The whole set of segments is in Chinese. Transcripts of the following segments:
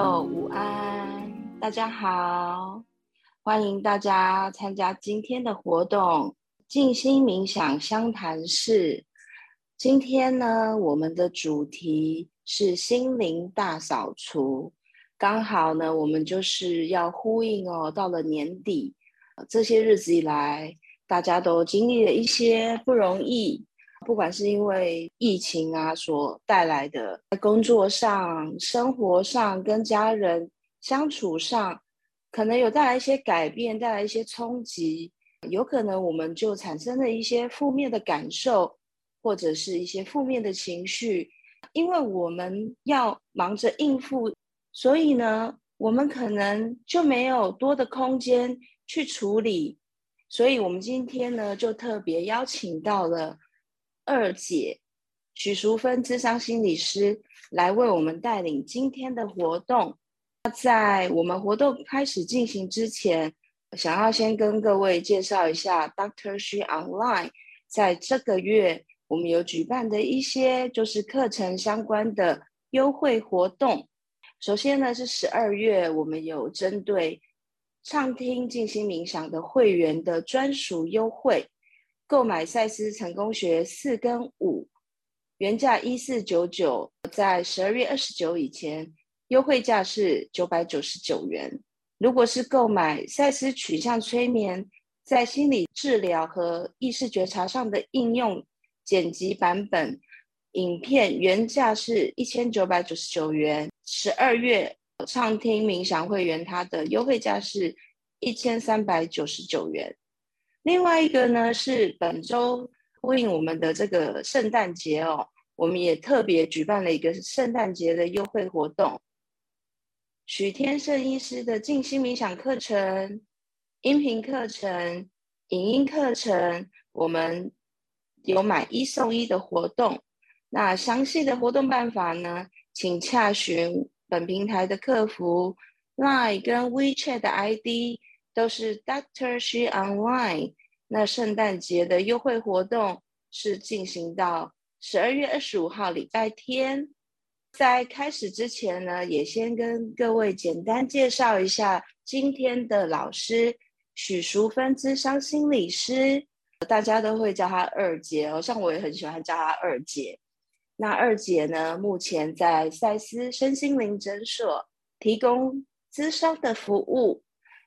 友午安，大家好，欢迎大家参加今天的活动——静心冥想相谈室。今天呢，我们的主题是心灵大扫除。刚好呢，我们就是要呼应哦，到了年底，这些日子以来，大家都经历了一些不容易。不管是因为疫情啊所带来的，工作上、生活上、跟家人相处上，可能有带来一些改变，带来一些冲击，有可能我们就产生了一些负面的感受，或者是一些负面的情绪，因为我们要忙着应付，所以呢，我们可能就没有多的空间去处理，所以我们今天呢，就特别邀请到了。二姐许淑芬智商心理师来为我们带领今天的活动。那在我们活动开始进行之前，想要先跟各位介绍一下 DoctorShe Online 在这个月我们有举办的一些就是课程相关的优惠活动。首先呢，是十二月我们有针对畅听静心冥想的会员的专属优惠。购买赛斯成功学四跟五，原价一四九九，在十二月二十九以前，优惠价是九百九十九元。如果是购买赛斯取向催眠，在心理治疗和意识觉察上的应用剪辑版本影片，原价是一千九百九十九元。十二月畅听冥想会员，它的优惠价是一千三百九十九元。另外一个呢，是本周呼应我们的这个圣诞节哦，我们也特别举办了一个圣诞节的优惠活动。许天胜医师的静心冥想课程、音频课程、影音课程，我们有买一送一的活动。那详细的活动办法呢，请洽询本平台的客服 Line 跟 WeChat 的 ID。都是 DoctorShe Online。那圣诞节的优惠活动是进行到十二月二十五号礼拜天。在开始之前呢，也先跟各位简单介绍一下今天的老师许淑芬咨商心理师，大家都会叫她二姐哦，像我也很喜欢叫她二姐。那二姐呢，目前在赛斯身心灵诊所提供咨商的服务。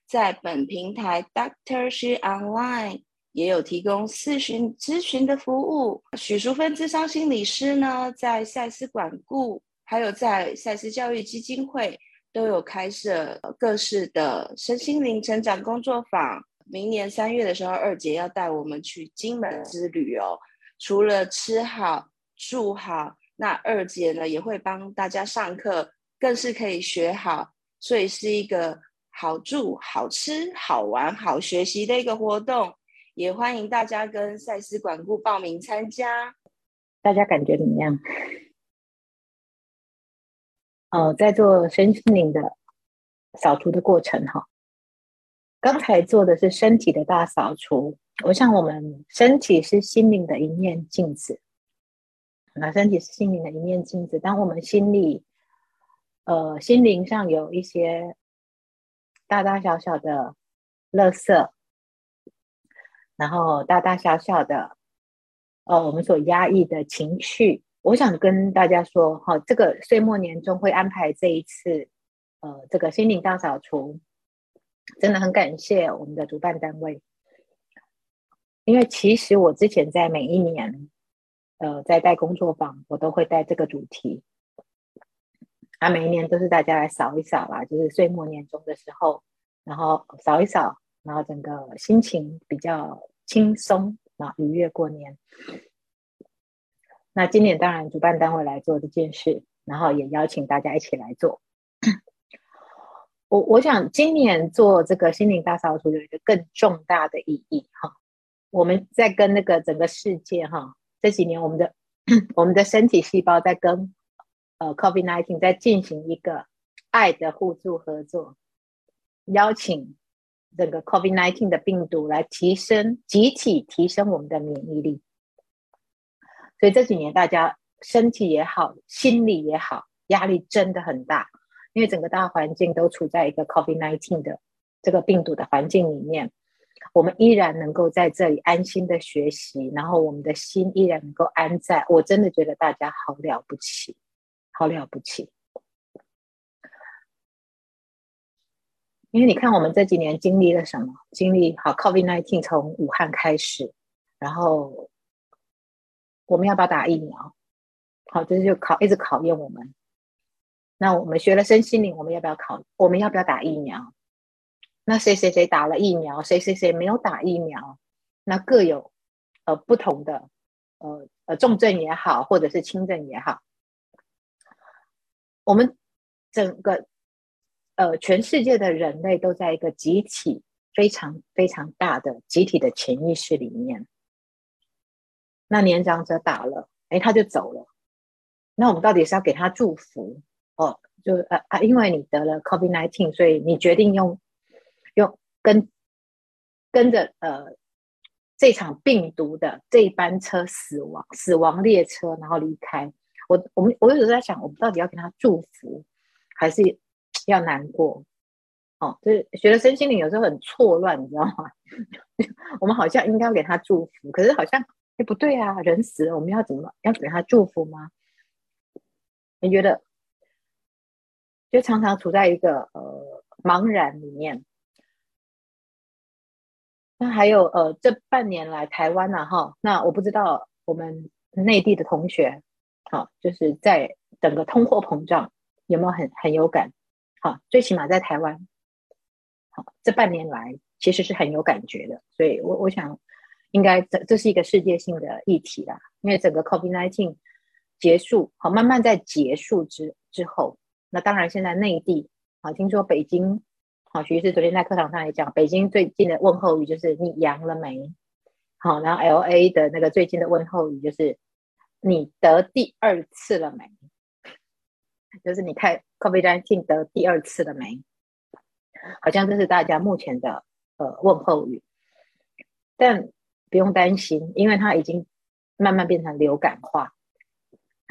在本平台 DoctorShe Online 也有提供咨询咨询的服务。许淑芬咨商心理师呢，在赛斯管顾，还有在赛斯教育基金会都有开设各式的身心灵成长工作坊。明年三月的时候，二姐要带我们去金门之旅哦。除了吃好住好，那二姐呢也会帮大家上课，更是可以学好，所以是一个。好住、好吃、好玩、好学习的一个活动，也欢迎大家跟赛斯管顾报名参加。大家感觉怎么样？呃，在做身心灵的扫除的过程哈，刚才做的是身体的大扫除。我想，我们身体是心灵的一面镜子，那身体是心灵的一面镜子。当我们心里，呃，心灵上有一些。大大小小的垃圾，然后大大小小的，呃，我们所压抑的情绪，我想跟大家说，哈，这个岁末年终会安排这一次，呃，这个心灵大扫除，真的很感谢我们的主办单位，因为其实我之前在每一年，呃，在带工作坊，我都会带这个主题。那，每一年都是大家来扫一扫啦，就是岁末年终的时候，然后扫一扫，然后整个心情比较轻松，然后愉悦过年。那今年当然主办单位来做这件事，然后也邀请大家一起来做。我我想今年做这个心灵大扫除有一个更重大的意义哈，我们在跟那个整个世界哈，这几年我们的 我们的身体细胞在跟。呃，COVID-19 在进行一个爱的互助合作，邀请整个 COVID-19 的病毒来提升集体提升我们的免疫力。所以这几年大家身体也好，心理也好，压力真的很大。因为整个大环境都处在一个 COVID-19 的这个病毒的环境里面，我们依然能够在这里安心的学习，然后我们的心依然能够安在。我真的觉得大家好了不起，好了不起。因为你看，我们这几年经历了什么？经历好 COVID-19 从武汉开始，然后我们要不要打疫苗？好，这就考一直考验我们。那我们学了身心灵，我们要不要考？我们要不要打疫苗？那谁谁谁打了疫苗，谁谁谁没有打疫苗？那各有呃不同的呃呃重症也好，或者是轻症也好，我们整个。呃，全世界的人类都在一个集体非常非常大的集体的潜意识里面。那年长者打了，哎，他就走了。那我们到底是要给他祝福？哦，就呃啊，因为你得了 COVID-19，所以你决定用用跟跟着呃这场病毒的这班车死亡死亡列车，然后离开。我我们我有时候在想，我们到底要给他祝福，还是？要难过，哦，就是学了身心灵，有时候很错乱，你知道吗？我们好像应该要给他祝福，可是好像哎不对啊，人死了，我们要怎么要给他祝福吗？你觉得？就常常处在一个呃茫然里面。那还有呃，这半年来台湾呢，哈，那我不知道我们内地的同学，好，就是在整个通货膨胀有没有很很有感？好，最起码在台湾，好，这半年来其实是很有感觉的，所以我我想，应该这这是一个世界性的议题啦。因为整个 COVID-19 结束，好，慢慢在结束之之后，那当然现在内地，好，听说北京，好，徐医师昨天在课堂上也讲，北京最近的问候语就是你阳了没？好，然后 LA 的那个最近的问候语就是你得第二次了没？就是你看 COVID-19 得第二次了没？好像这是大家目前的呃问候语，但不用担心，因为它已经慢慢变成流感化，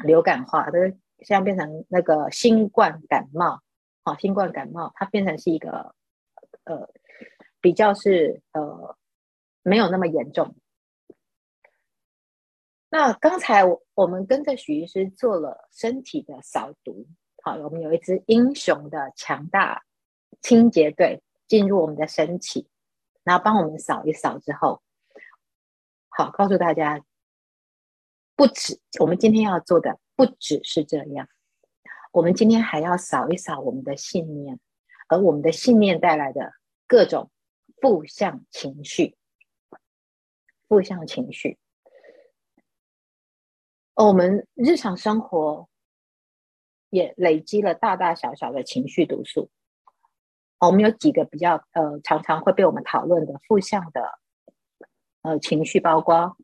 流感化，它现在变成那个新冠感冒，好，新冠感冒它变成是一个呃比较是呃没有那么严重。那刚才我我们跟着许医师做了身体的扫毒，好，我们有一支英雄的强大清洁队进入我们的身体，然后帮我们扫一扫之后，好，告诉大家，不止我们今天要做的不只是这样，我们今天还要扫一扫我们的信念，而我们的信念带来的各种负向情绪，负向情绪。我们日常生活也累积了大大小小的情绪毒素。我们有几个比较呃常常会被我们讨论的负向的呃情绪，包括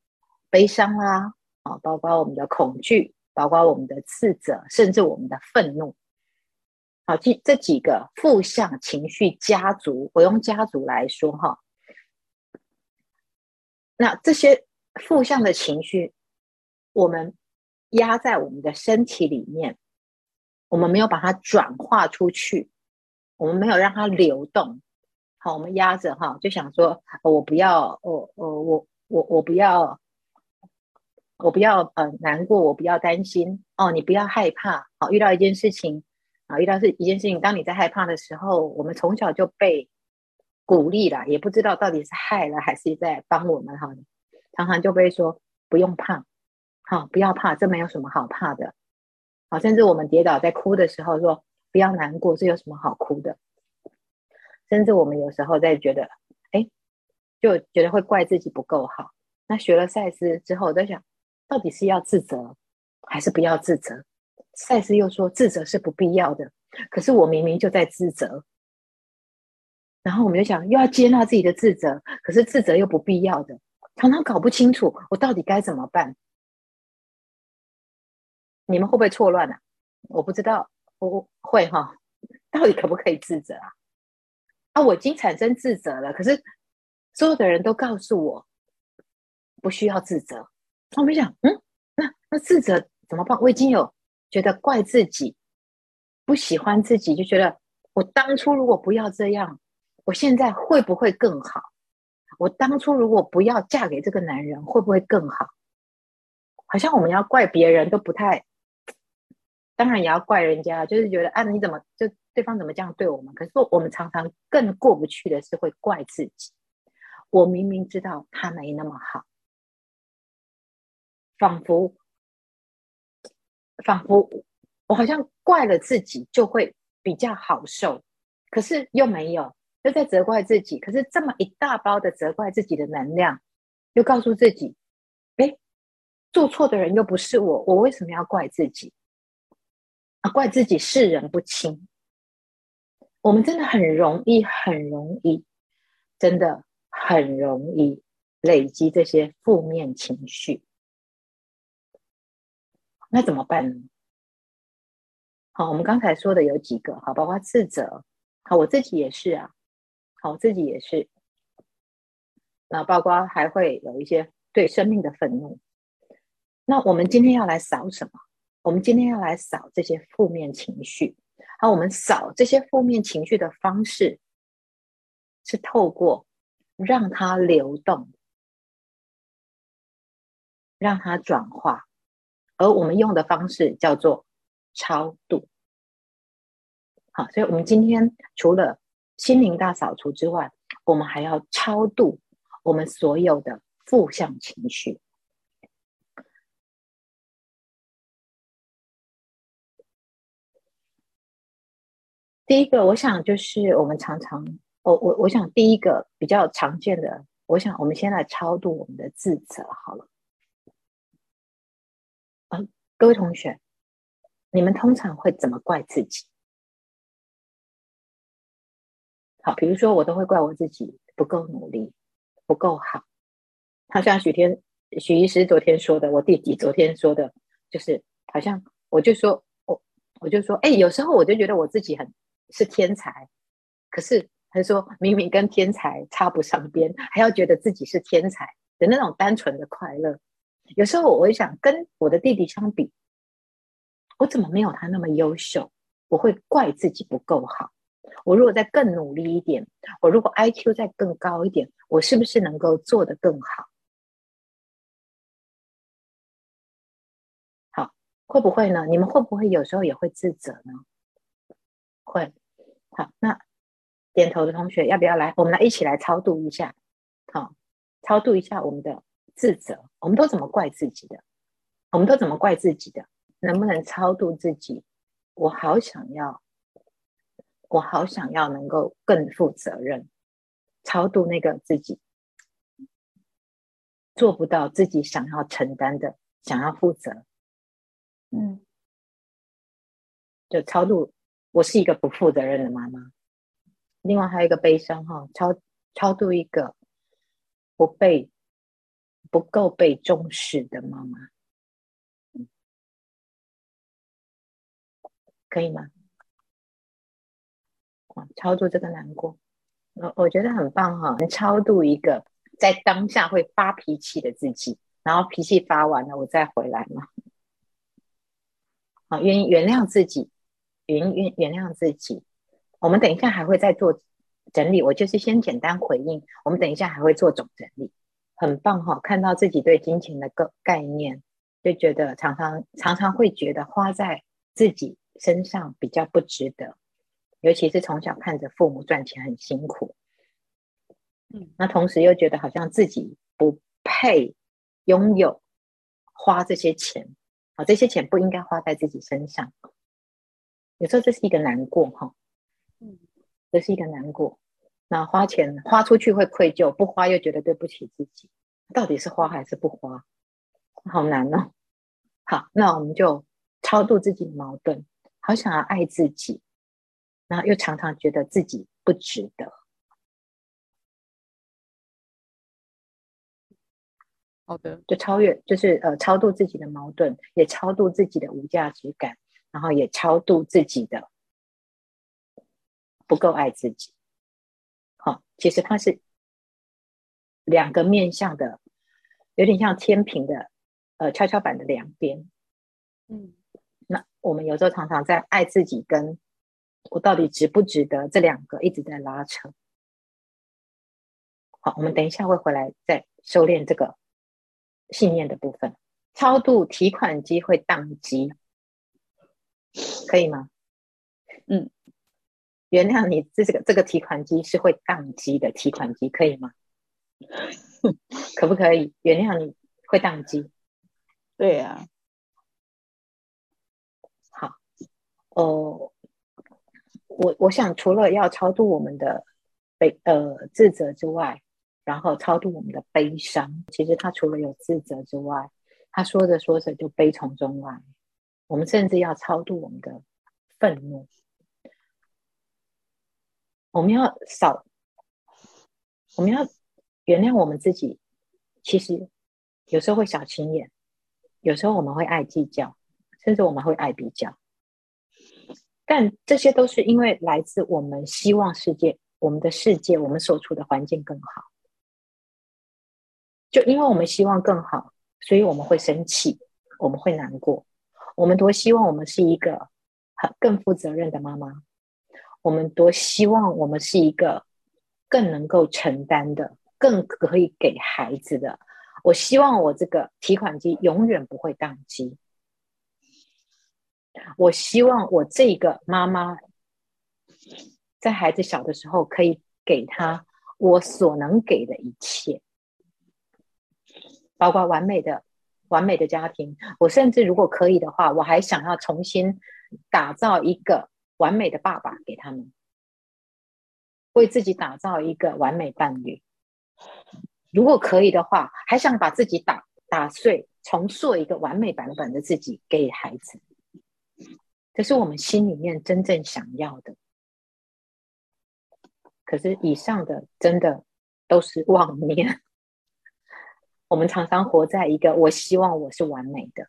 悲伤啦，啊，包括我们的恐惧，包括我们的自责，甚至我们的愤怒。好，这这几个负向情绪家族，我用家族来说哈。那这些负向的情绪，我们。压在我们的身体里面，我们没有把它转化出去，我们没有让它流动。好，我们压着哈，就想说，我不要，我我我我我不要，我不要呃难过，我不要担心哦，你不要害怕。好，遇到一件事情啊，遇到是一件事情，当你在害怕的时候，我们从小就被鼓励了，也不知道到底是害了还是在帮我们哈，常常就被说不用怕。好，不要怕，这没有什么好怕的。好，甚至我们跌倒在哭的时候，说不要难过，这有什么好哭的？甚至我们有时候在觉得，哎，就觉得会怪自己不够好。那学了赛斯之后，我在想，到底是要自责还是不要自责？赛斯又说自责是不必要的，可是我明明就在自责。然后我们就想，又要接纳自己的自责，可是自责又不必要的，常常搞不清楚我到底该怎么办。你们会不会错乱啊？我不知道，我会哈。到底可不可以自责啊？啊，我已经产生自责了，可是所有的人都告诉我不需要自责。我没想，嗯，那那自责怎么办？我已经有觉得怪自己不喜欢自己，就觉得我当初如果不要这样，我现在会不会更好？我当初如果不要嫁给这个男人，会不会更好？好像我们要怪别人都不太，当然也要怪人家，就是觉得啊，你怎么就对方怎么这样对我们？可是我们常常更过不去的是会怪自己。我明明知道他没那么好，仿佛仿佛我好像怪了自己就会比较好受，可是又没有。又在责怪自己，可是这么一大包的责怪自己的能量，又告诉自己：哎，做错的人又不是我，我为什么要怪自己？啊，怪自己世人不清。我们真的很容易，很容易，真的很容易累积这些负面情绪。那怎么办呢？好，我们刚才说的有几个，好，包括自责，好，我自己也是啊。好，我自己也是。那包括还会有一些对生命的愤怒。那我们今天要来扫什么？我们今天要来扫这些负面情绪。好，我们扫这些负面情绪的方式是透过让它流动，让它转化。而我们用的方式叫做超度。好，所以我们今天除了心灵大扫除之外，我们还要超度我们所有的负向情绪。第一个，我想就是我们常常，我我我想第一个比较常见的，我想我们先来超度我们的自责好了。啊，各位同学，你们通常会怎么怪自己？好，比如说我都会怪我自己不够努力，不够好。好像许天许医师昨天说的，我弟弟昨天说的，就是好像我就说我我就说，哎，有时候我就觉得我自己很是天才，可是他说明明跟天才插不上边，还要觉得自己是天才的那种单纯的快乐。有时候我会想跟我的弟弟相比，我怎么没有他那么优秀？我会怪自己不够好。我如果再更努力一点，我如果 IQ 再更高一点，我是不是能够做得更好？好，会不会呢？你们会不会有时候也会自责呢？会。好，那点头的同学要不要来？我们来一起来超度一下。好，超度一下我们的自责。我们都怎么怪自己的？我们都怎么怪自己的？能不能超度自己？我好想要。我好想要能够更负责任，超度那个自己做不到自己想要承担的，想要负责，嗯，就超度我是一个不负责任的妈妈。另外还有一个悲伤哈，超超度一个不被不够被重视的妈妈，可以吗？超度这个难过，我我觉得很棒哈！能超度一个在当下会发脾气的自己，然后脾气发完了，我再回来嘛。好，原原谅自己，原原原谅自己。我们等一下还会再做整理，我就是先简单回应。我们等一下还会做总整理，很棒哈！看到自己对金钱的个概念，就觉得常常常常会觉得花在自己身上比较不值得。尤其是从小看着父母赚钱很辛苦，嗯，那同时又觉得好像自己不配拥有花这些钱，啊，这些钱不应该花在自己身上。有时候这是一个难过哈，嗯，这是一个难过。那花钱花出去会愧疚，不花又觉得对不起自己，到底是花还是不花？好难哦。好，那我们就超度自己的矛盾，好想要爱自己。然后又常常觉得自己不值得。好的，就超越，就是呃，超度自己的矛盾，也超度自己的无价值感，然后也超度自己的不够爱自己。好，其实它是两个面向的，有点像天平的呃跷跷板的两边。嗯，那我们有时候常常在爱自己跟我到底值不值得这两个一直在拉扯。好，我们等一下会回来再收敛这个信念的部分。超度提款机会宕机，可以吗？嗯，原谅你，这个这个提款机是会宕机的提款机，可以吗？可不可以？原谅你会宕机？对呀、啊。好，哦，我我想除了要超度我们的悲呃自责之外，然后超度我们的悲伤，其实他除了有自责之外，他说着说着就悲从中来。我们甚至要超度我们的愤怒，我们要少，我们要原谅我们自己。其实有时候会小心眼，有时候我们会爱计较，甚至我们会爱比较。但这些都是因为来自我们希望世界，我们的世界，我们所处的环境更好。就因为我们希望更好，所以我们会生气，我们会难过。我们多希望我们是一个很更负责任的妈妈，我们多希望我们是一个更能够承担的、更可以给孩子的。我希望我这个提款机永远不会宕机。我希望我这个妈妈在孩子小的时候可以给他我所能给的一切。包括完美的、完美的家庭，我甚至如果可以的话，我还想要重新打造一个完美的爸爸给他们，为自己打造一个完美伴侣。如果可以的话，还想把自己打打碎，重塑一个完美版本的自己给孩子。这是我们心里面真正想要的。可是以上的真的都是妄念。我们常常活在一个我希望我是完美的，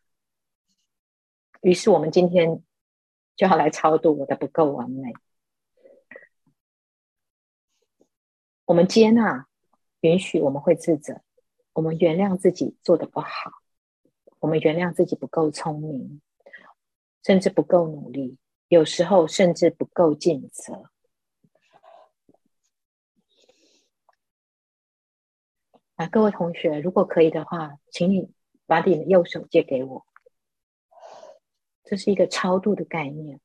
于是我们今天就要来超度我的不够完美。我们接纳、允许我们会自责，我们原谅自己做得不好，我们原谅自己不够聪明，甚至不够努力，有时候甚至不够尽责。啊，各位同学，如果可以的话，请你把你的右手借给我。这是一个超度的概念。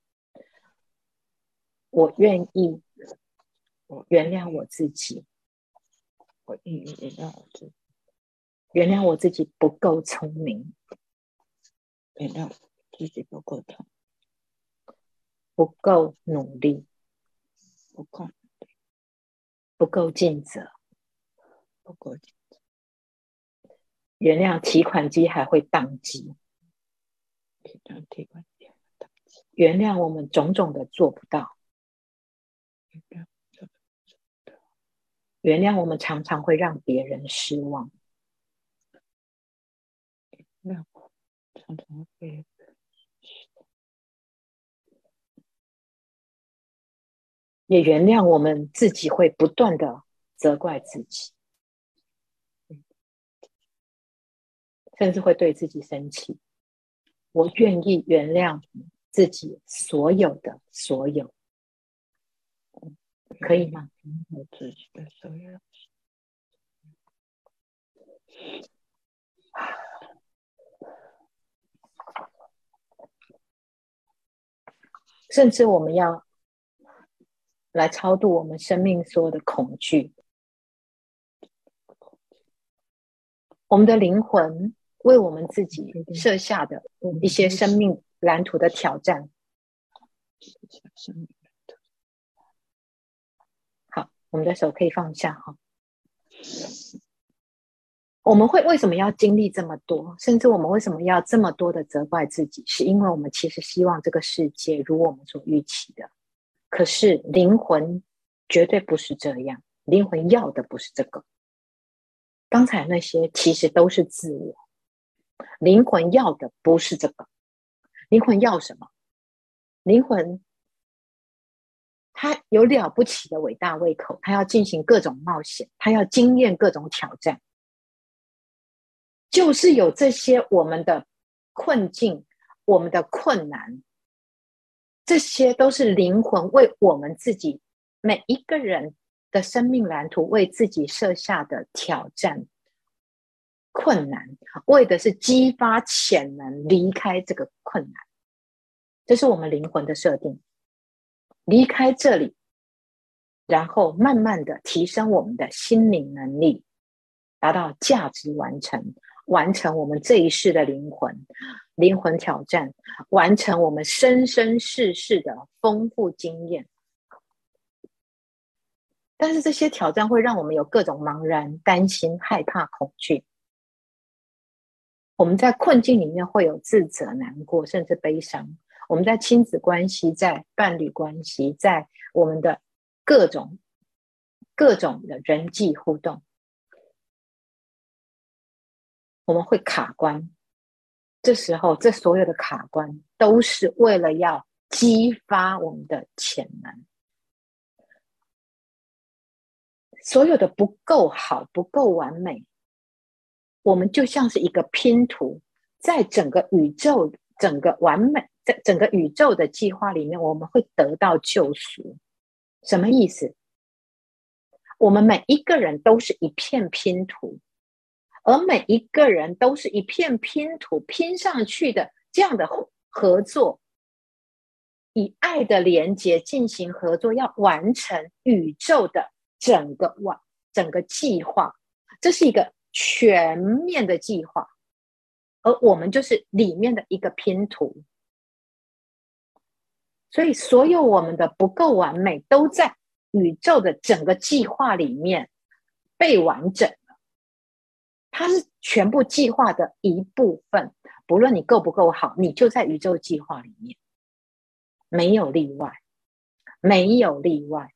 我愿意，我原谅我自己。我愿意原谅我自己，原谅我自己不够聪明，原谅自己不够聪，不够努力，不够，不够尽责，不够。原谅提款机还会宕机，原谅我们种种的做不到，原谅我们常常会让别人失望，也原谅我们自己会不断的责怪自己。甚至会对自己生气。我愿意原谅自己所有的所有，可以吗？甚至我们要来超度我们生命所有的恐惧，我们的灵魂。为我们自己设下的一些生命蓝图的挑战。好，我们的手可以放下哈。我们会为什么要经历这么多？甚至我们为什么要这么多的责怪自己？是因为我们其实希望这个世界如我们所预期的。可是灵魂绝对不是这样，灵魂要的不是这个。刚才那些其实都是自我。灵魂要的不是这个，灵魂要什么？灵魂他有了不起的伟大胃口，他要进行各种冒险，他要经验各种挑战，就是有这些我们的困境，我们的困难，这些都是灵魂为我们自己每一个人的生命蓝图为自己设下的挑战、困难，为的是激发潜能，离开这个困难。这是我们灵魂的设定，离开这里，然后慢慢的提升我们的心灵能力，达到价值完成，完成我们这一世的灵魂灵魂挑战，完成我们生生世世的丰富经验。但是这些挑战会让我们有各种茫然、担心、害怕、恐惧。我们在困境里面会有自责、难过，甚至悲伤。我们在亲子关系、在伴侣关系、在我们的各种各种的人际互动，我们会卡关。这时候，这所有的卡关都是为了要激发我们的潜能。所有的不够好、不够完美，我们就像是一个拼图，在整个宇宙、整个完美。在整个宇宙的计划里面，我们会得到救赎。什么意思？我们每一个人都是一片拼图，而每一个人都是一片拼图拼上去的。这样的合作，以爱的连接进行合作，要完成宇宙的整个完整个计划。这是一个全面的计划，而我们就是里面的一个拼图。所以，所有我们的不够完美，都在宇宙的整个计划里面被完整了。它是全部计划的一部分，不论你够不够好，你就在宇宙计划里面，没有例外，没有例外。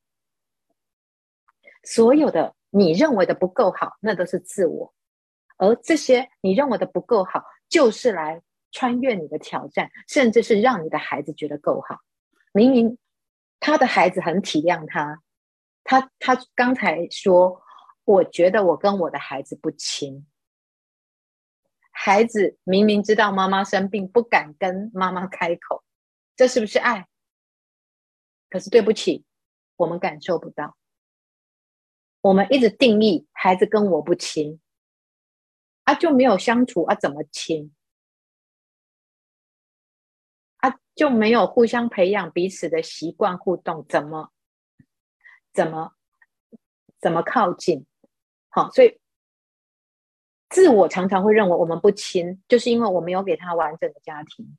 所有的你认为的不够好，那都是自我，而这些你认为的不够好，就是来穿越你的挑战，甚至是让你的孩子觉得够好。明明他的孩子很体谅他，他他刚才说，我觉得我跟我的孩子不亲。孩子明明知道妈妈生病，不敢跟妈妈开口，这是不是爱？可是对不起，我们感受不到。我们一直定义孩子跟我不亲，啊就没有相处啊，怎么亲？啊就没有互相培养彼此的习惯互动，怎么怎么怎么靠近？好，所以自我常常会认为我们不亲，就是因为我没有给他完整的家庭。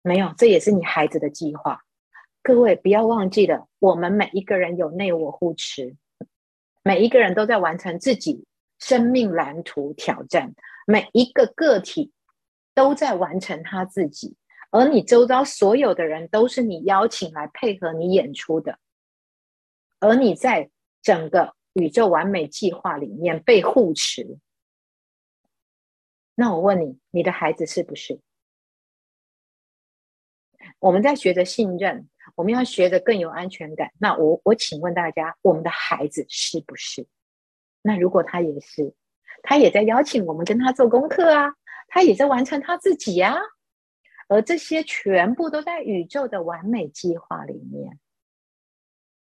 没有，这也是你孩子的计划。各位不要忘记了，我们每一个人有内我护持，每一个人都在完成自己生命蓝图挑战，每一个个体。都在完成他自己，而你周遭所有的人都是你邀请来配合你演出的，而你在整个宇宙完美计划里面被护持。那我问你，你的孩子是不是？我们在学着信任，我们要学着更有安全感。那我我请问大家，我们的孩子是不是？那如果他也是，他也在邀请我们跟他做功课啊。他也在完成他自己呀，而这些全部都在宇宙的完美计划里面。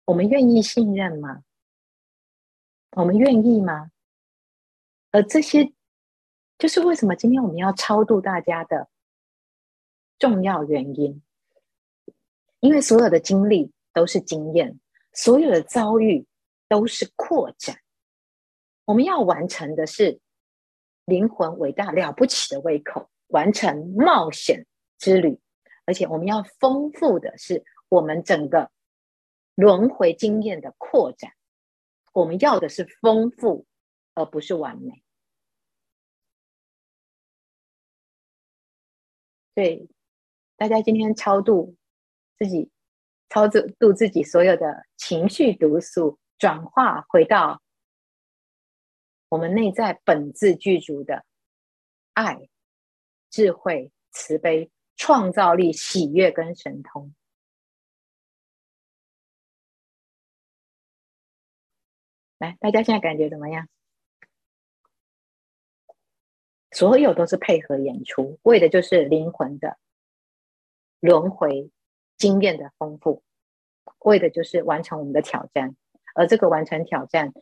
我们愿意信任吗？我们愿意吗？而这些，就是为什么今天我们要超度大家的重要原因。因为所有的经历都是经验，所有的遭遇都是扩展。我们要完成的是。灵魂伟大了不起的胃口，完成冒险之旅，而且我们要丰富的是我们整个轮回经验的扩展。我们要的是丰富，而不是完美。对，大家今天超度自己，操作度自己所有的情绪毒素，转化回到。我们内在本自具足的爱、智慧、慈悲、创造力、喜悦跟神通，来，大家现在感觉怎么样？所有都是配合演出，为的就是灵魂的轮回经验的丰富，为的就是完成我们的挑战。而这个完成挑战，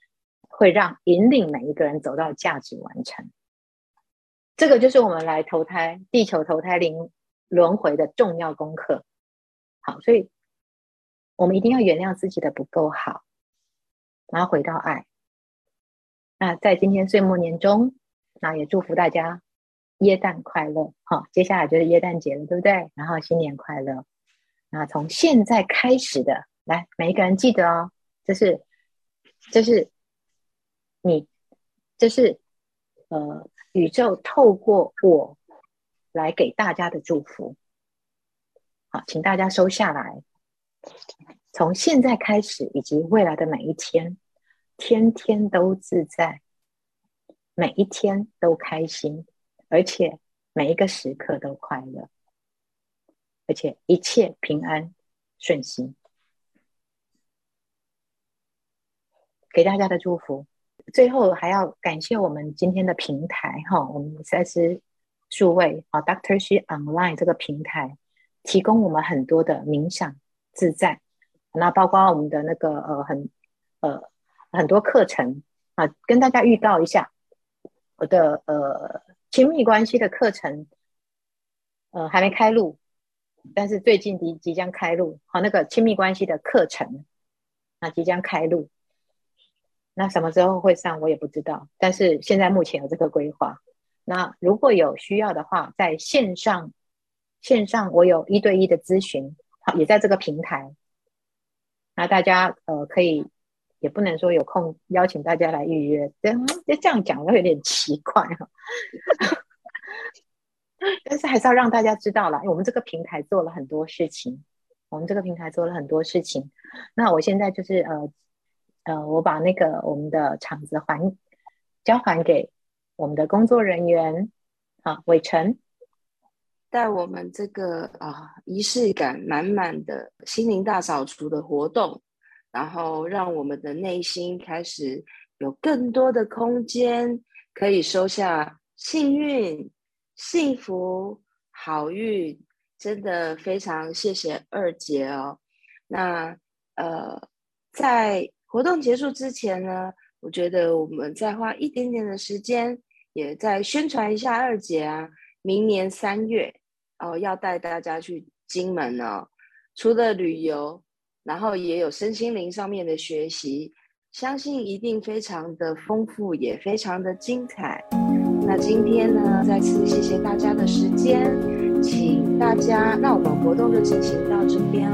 会让引领每一个人走到价值完成。这个就是我们来投胎地球投胎灵轮回的重要功课。好，所以我们一定要原谅自己的不够好，然后回到爱。那在今天岁末年终，那也祝福大家耶诞快乐。好，接下来就是耶诞节了，对不对？然后新年快乐。那从现在开始的，来，每一个人记得哦，这是，这是你，这是呃，宇宙透过我来给大家的祝福。好，请大家收下来。从现在开始，以及未来的每一天。天天都自在，每一天都开心，而且每一个时刻都快乐，而且一切平安顺心。给大家的祝福，最后还要感谢我们今天的平台哈，我们赛斯数位啊，Doctor She Online 这个平台提供我们很多的冥想自在，那包括我们的那个呃很呃。很多课程啊，跟大家预告一下，我的呃亲密关系的课程，呃还没开录，但是最近即即将开录。好，那个亲密关系的课程，那即将开录，那什么时候会上我也不知道，但是现在目前有这个规划。那如果有需要的话，在线上线上我有一对一的咨询，好，也在这个平台，那大家呃可以。也不能说有空邀请大家来预约，这这样讲会有点奇怪哈。但是还是要让大家知道了，我们这个平台做了很多事情，我们这个平台做了很多事情。那我现在就是呃呃，我把那个我们的场子还交还给我们的工作人员啊，伟成带我们这个啊仪式感满满的心灵大扫除的活动。然后让我们的内心开始有更多的空间，可以收下幸运、幸福、好运。真的非常谢谢二姐哦。那呃，在活动结束之前呢，我觉得我们再花一点点的时间，也再宣传一下二姐啊。明年三月哦，要带大家去金门哦，除了旅游。然后也有身心灵上面的学习，相信一定非常的丰富，也非常的精彩。那今天呢，再次谢谢大家的时间，请大家，那我们活动就进行到这边。